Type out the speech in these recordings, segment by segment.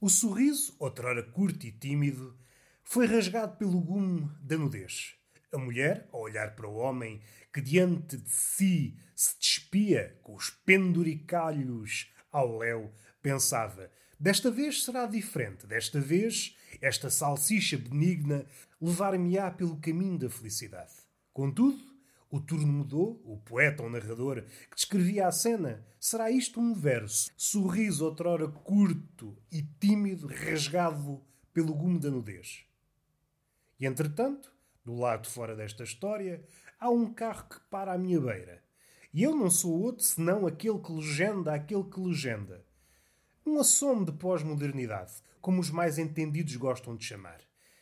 O sorriso, outrora curto e tímido, foi rasgado pelo gume da nudez. A mulher, a olhar para o homem que diante de si se despia com os penduricalhos ao léu, pensava: desta vez será diferente, desta vez esta salsicha benigna levar-me-á pelo caminho da felicidade. Contudo, o turno mudou, o poeta ou narrador que descrevia a cena. Será isto um verso? Sorriso outrora curto e tímido, rasgado pelo gume da nudez. E entretanto, do lado fora desta história, há um carro que para à minha beira. E eu não sou outro senão aquele que legenda aquele que legenda. Um assomo de pós-modernidade, como os mais entendidos gostam de chamar.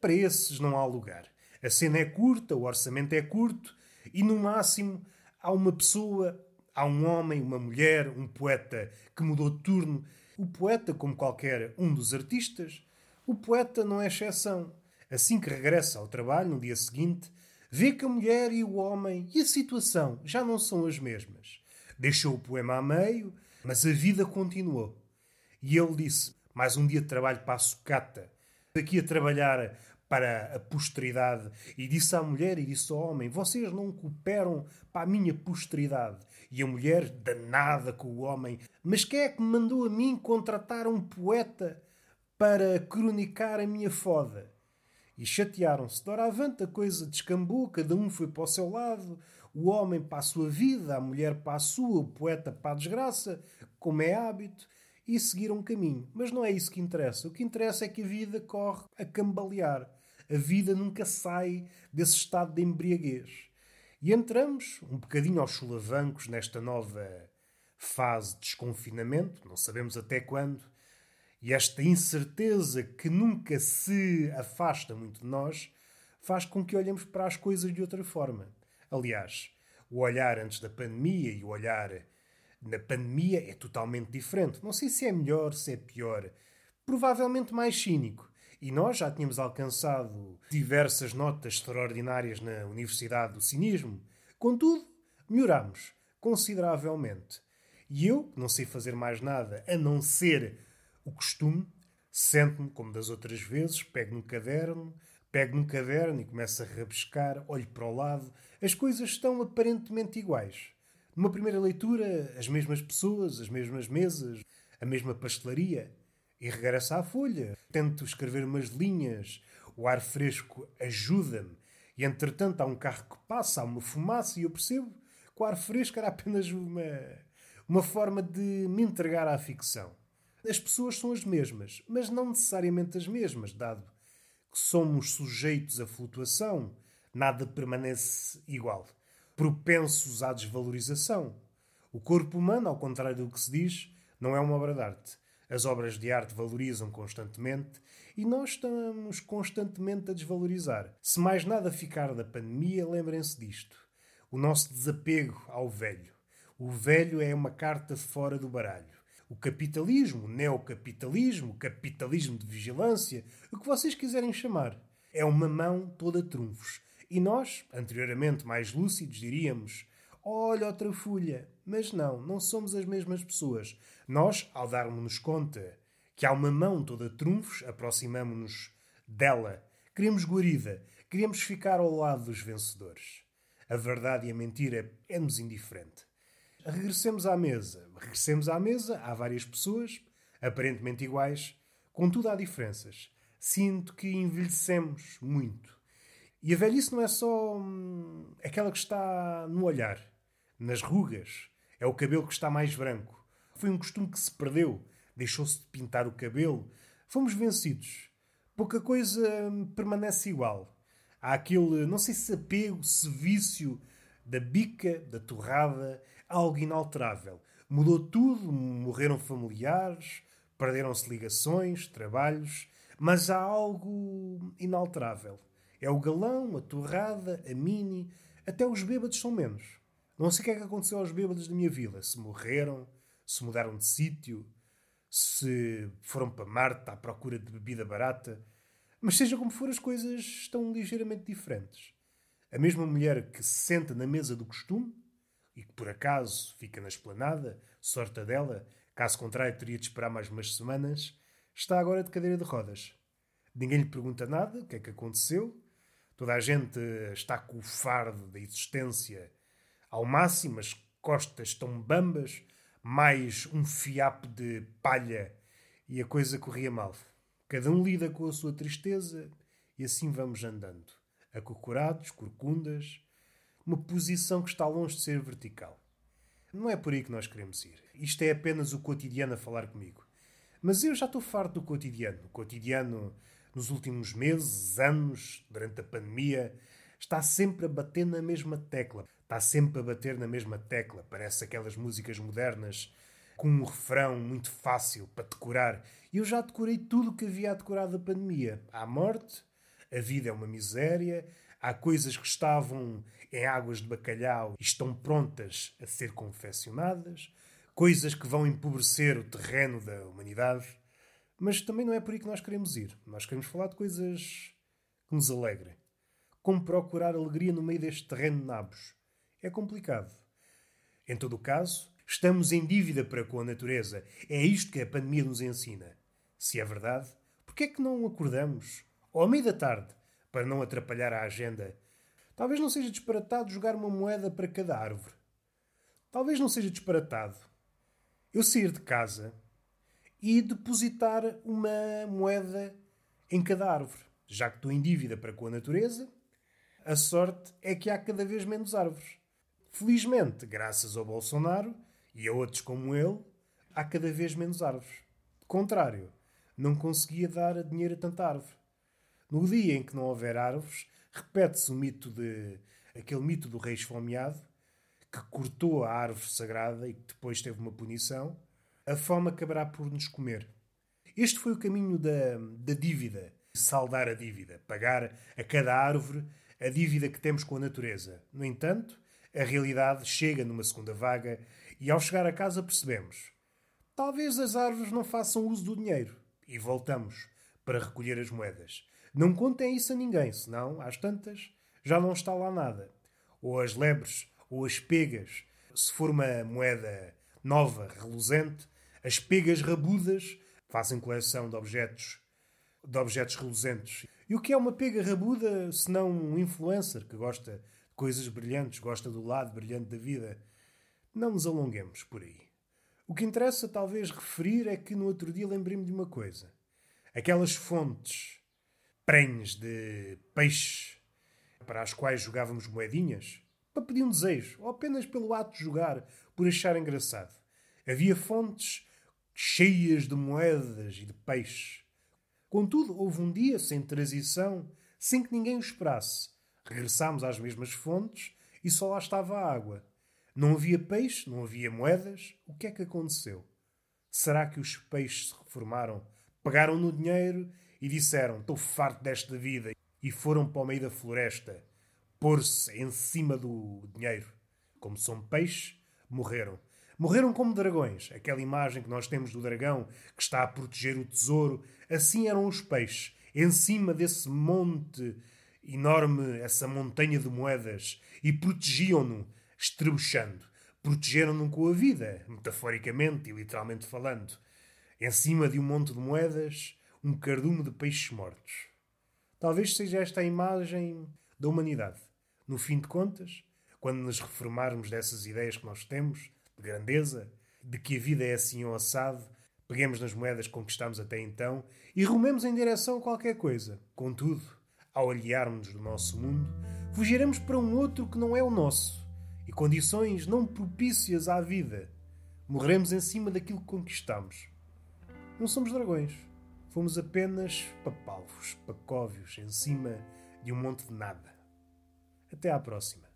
Para esses não há lugar. A cena é curta, o orçamento é curto e, no máximo, há uma pessoa, há um homem, uma mulher, um poeta que mudou de turno. O poeta, como qualquer um dos artistas, o poeta não é exceção. Assim que regressa ao trabalho, no dia seguinte, vê que a mulher e o homem e a situação já não são as mesmas. Deixou o poema a meio, mas a vida continuou. E ele disse: Mais um dia de trabalho para a sucata. Daqui a trabalhar para a posteridade. E disse à mulher e disse ao homem: Vocês não cooperam para a minha posteridade. E a mulher, danada com o homem: Mas quem é que me mandou a mim contratar um poeta para cronicar a minha foda? E chatearam-se. Doravante a coisa descambou, cada um foi para o seu lado, o homem para a sua vida, a mulher para a sua, o poeta para a desgraça, como é hábito, e seguiram caminho. Mas não é isso que interessa. O que interessa é que a vida corre a cambalear. A vida nunca sai desse estado de embriaguez. E entramos, um bocadinho aos chulavancos, nesta nova fase de desconfinamento, não sabemos até quando, e esta incerteza que nunca se afasta muito de nós faz com que olhemos para as coisas de outra forma. Aliás, o olhar antes da pandemia e o olhar na pandemia é totalmente diferente. Não sei se é melhor, se é pior. Provavelmente mais cínico. E nós já tínhamos alcançado diversas notas extraordinárias na Universidade do Cinismo. Contudo, melhoramos consideravelmente. E eu, que não sei fazer mais nada a não ser o costume, sento-me como das outras vezes, pego no caderno, pego no caderno e começo a rabiscar, olho para o lado. As coisas estão aparentemente iguais. Numa primeira leitura, as mesmas pessoas, as mesmas mesas, a mesma pastelaria. E regresso à folha. Tento escrever umas linhas. O ar fresco ajuda-me. E entretanto há um carro que passa, há uma fumaça e eu percebo que o ar fresco era apenas uma, uma forma de me entregar à ficção. As pessoas são as mesmas, mas não necessariamente as mesmas, dado que somos sujeitos à flutuação, nada permanece igual. Propensos à desvalorização. O corpo humano, ao contrário do que se diz, não é uma obra de arte. As obras de arte valorizam constantemente e nós estamos constantemente a desvalorizar. Se mais nada ficar da pandemia, lembrem-se disto. O nosso desapego ao velho. O velho é uma carta fora do baralho. O capitalismo, o neocapitalismo, o capitalismo de vigilância, o que vocês quiserem chamar, é uma mão toda trunfos. E nós, anteriormente mais lúcidos, diríamos: olha outra folha. Mas não, não somos as mesmas pessoas. Nós, ao darmos-nos conta que há uma mão toda trunfos, aproximamos-nos dela. Queremos guarida, queremos ficar ao lado dos vencedores. A verdade e a mentira é-nos indiferente. Regressemos à mesa. Regressemos à mesa, há várias pessoas, aparentemente iguais, contudo há diferenças. Sinto que envelhecemos muito. E a velhice não é só hum, aquela que está no olhar, nas rugas, é o cabelo que está mais branco. Foi um costume que se perdeu. Deixou-se de pintar o cabelo. Fomos vencidos. Pouca coisa permanece igual. Há aquele, não sei se apego, se vício da bica, da torrada, algo inalterável. Mudou tudo, morreram familiares, perderam-se ligações, trabalhos, mas há algo inalterável. É o galão, a torrada, a mini, até os bêbados são menos. Não sei o que é que aconteceu aos bêbados da minha vila. Se morreram, se mudaram de sítio, se foram para Marte à procura de bebida barata. Mas seja como for, as coisas estão ligeiramente diferentes. A mesma mulher que se senta na mesa do costume e que por acaso fica na esplanada, sorte dela, caso contrário teria de esperar mais umas semanas, está agora de cadeira de rodas. Ninguém lhe pergunta nada, o que é que aconteceu. Toda a gente está com o fardo da existência ao máximo, as costas estão bambas, mais um fiapo de palha e a coisa corria mal. Cada um lida com a sua tristeza e assim vamos andando, acocorados, corcundas, uma posição que está longe de ser vertical. Não é por aí que nós queremos ir. Isto é apenas o cotidiano a falar comigo. Mas eu já estou farto do cotidiano. O cotidiano, nos últimos meses, anos, durante a pandemia, está sempre a bater na mesma tecla. Está sempre a bater na mesma tecla. Parece aquelas músicas modernas com um refrão muito fácil para decorar. E eu já decorei tudo o que havia a decorar da pandemia. Há morte, a vida é uma miséria, há coisas que estavam em águas de bacalhau e estão prontas a ser confeccionadas, coisas que vão empobrecer o terreno da humanidade. Mas também não é por aí que nós queremos ir. Nós queremos falar de coisas que nos alegrem. Como procurar alegria no meio deste terreno de nabos? É complicado. Em todo o caso, estamos em dívida para com a natureza. É isto que a pandemia nos ensina. Se é verdade, por que é que não acordamos, ou à meia da tarde, para não atrapalhar a agenda Talvez não seja disparatado jogar uma moeda para cada árvore. Talvez não seja disparatado eu sair de casa e depositar uma moeda em cada árvore. Já que estou em dívida para com a natureza, a sorte é que há cada vez menos árvores. Felizmente, graças ao Bolsonaro e a outros como ele, há cada vez menos árvores. Contrário, não conseguia dar dinheiro a tanta árvore. No dia em que não houver árvores, repete-se o mito de aquele mito do rei esfomeado que cortou a árvore sagrada e que depois teve uma punição. A fome acabará por nos comer. Este foi o caminho da, da dívida. Saldar a dívida. Pagar a cada árvore a dívida que temos com a natureza. No entanto, a realidade chega numa segunda vaga e ao chegar a casa percebemos. Talvez as árvores não façam uso do dinheiro. E voltamos para recolher as moedas. Não contem isso a ninguém, senão, às tantas, já não está lá nada. Ou as lebres, ou as pegas. Se for uma moeda nova, reluzente, as pegas rabudas fazem coleção de objetos, de objetos reluzentes. E o que é uma pega rabuda, se não um influencer que gosta coisas brilhantes, gosta do lado brilhante da vida? Não nos alonguemos por aí. O que interessa talvez referir é que no outro dia lembrei-me de uma coisa. Aquelas fontes prenhes de peixe para as quais jogávamos moedinhas, para pedir um desejo, ou apenas pelo ato de jogar, por achar engraçado. Havia fontes cheias de moedas e de peixe. Contudo, houve um dia, sem transição, sem que ninguém o esperasse. Regressámos às mesmas fontes e só lá estava a água. Não havia peixe, não havia moedas. O que é que aconteceu? Será que os peixes se reformaram, pegaram no dinheiro e disseram: Estou farto desta vida. E foram para o meio da floresta pôr-se em cima do dinheiro. Como são peixes, morreram. Morreram como dragões. Aquela imagem que nós temos do dragão que está a proteger o tesouro. Assim eram os peixes. Em cima desse monte enorme, essa montanha de moedas. E protegiam-no, estrebuchando. Protegeram-no com a vida, metaforicamente e literalmente falando. Em cima de um monte de moedas, um cardume de peixes mortos. Talvez seja esta a imagem da humanidade. No fim de contas, quando nos reformarmos dessas ideias que nós temos, de grandeza, de que a vida é assim ou assado, peguemos nas moedas conquistamos até então e rumemos em direção a qualquer coisa. Contudo, ao aliarmos do nosso mundo, fugiremos para um outro que não é o nosso e condições não propícias à vida. Morreremos em cima daquilo que conquistamos. Não somos dragões. Fomos apenas papalvos, pacóvios, em cima de um monte de nada. Até à próxima.